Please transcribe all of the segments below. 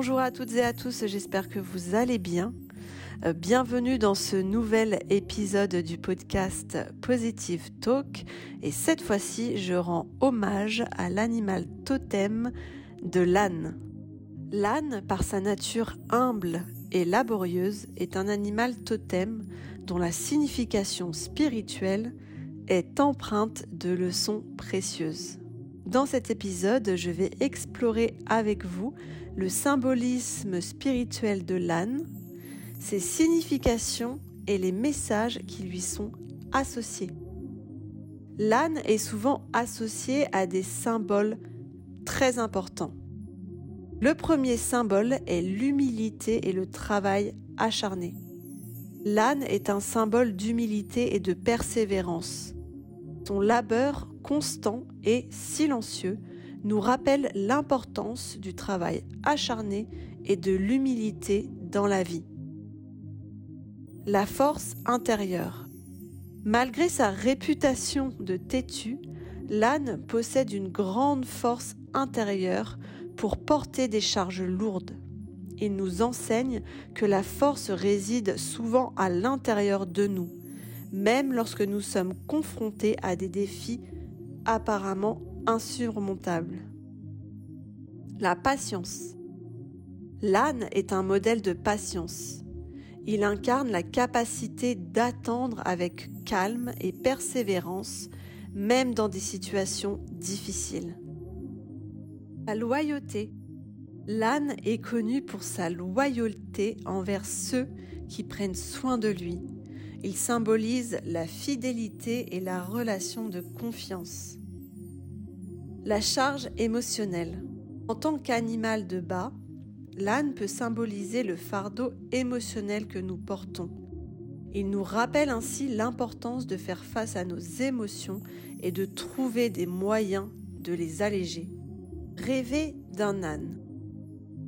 Bonjour à toutes et à tous, j'espère que vous allez bien. Euh, bienvenue dans ce nouvel épisode du podcast Positive Talk et cette fois-ci je rends hommage à l'animal totem de l'âne. L'âne, par sa nature humble et laborieuse, est un animal totem dont la signification spirituelle est empreinte de leçons précieuses. Dans cet épisode, je vais explorer avec vous le symbolisme spirituel de l'âne, ses significations et les messages qui lui sont associés. L'âne est souvent associé à des symboles très importants. Le premier symbole est l'humilité et le travail acharné. L'âne est un symbole d'humilité et de persévérance. Son labeur constant et silencieux nous rappelle l'importance du travail acharné et de l'humilité dans la vie. La force intérieure. Malgré sa réputation de têtu, l'âne possède une grande force intérieure pour porter des charges lourdes. Il nous enseigne que la force réside souvent à l'intérieur de nous même lorsque nous sommes confrontés à des défis apparemment insurmontables. La patience. L'âne est un modèle de patience. Il incarne la capacité d'attendre avec calme et persévérance, même dans des situations difficiles. La loyauté. L'âne est connu pour sa loyauté envers ceux qui prennent soin de lui, il symbolise la fidélité et la relation de confiance. La charge émotionnelle. En tant qu'animal de bas, l'âne peut symboliser le fardeau émotionnel que nous portons. Il nous rappelle ainsi l'importance de faire face à nos émotions et de trouver des moyens de les alléger. Rêver d'un âne.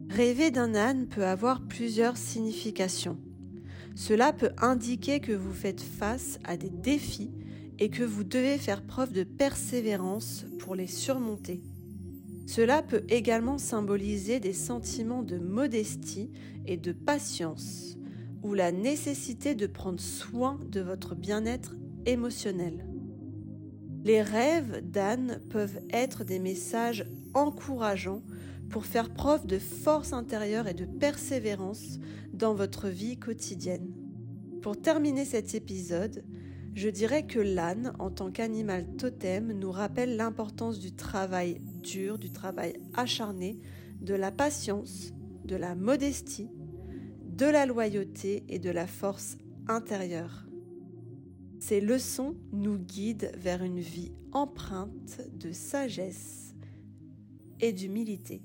Rêver d'un âne peut avoir plusieurs significations. Cela peut indiquer que vous faites face à des défis et que vous devez faire preuve de persévérance pour les surmonter. Cela peut également symboliser des sentiments de modestie et de patience, ou la nécessité de prendre soin de votre bien-être émotionnel. Les rêves d'Anne peuvent être des messages encourageants pour faire preuve de force intérieure et de persévérance dans votre vie quotidienne. Pour terminer cet épisode, je dirais que l'âne, en tant qu'animal totem, nous rappelle l'importance du travail dur, du travail acharné, de la patience, de la modestie, de la loyauté et de la force intérieure. Ces leçons nous guident vers une vie empreinte de sagesse et d'humilité.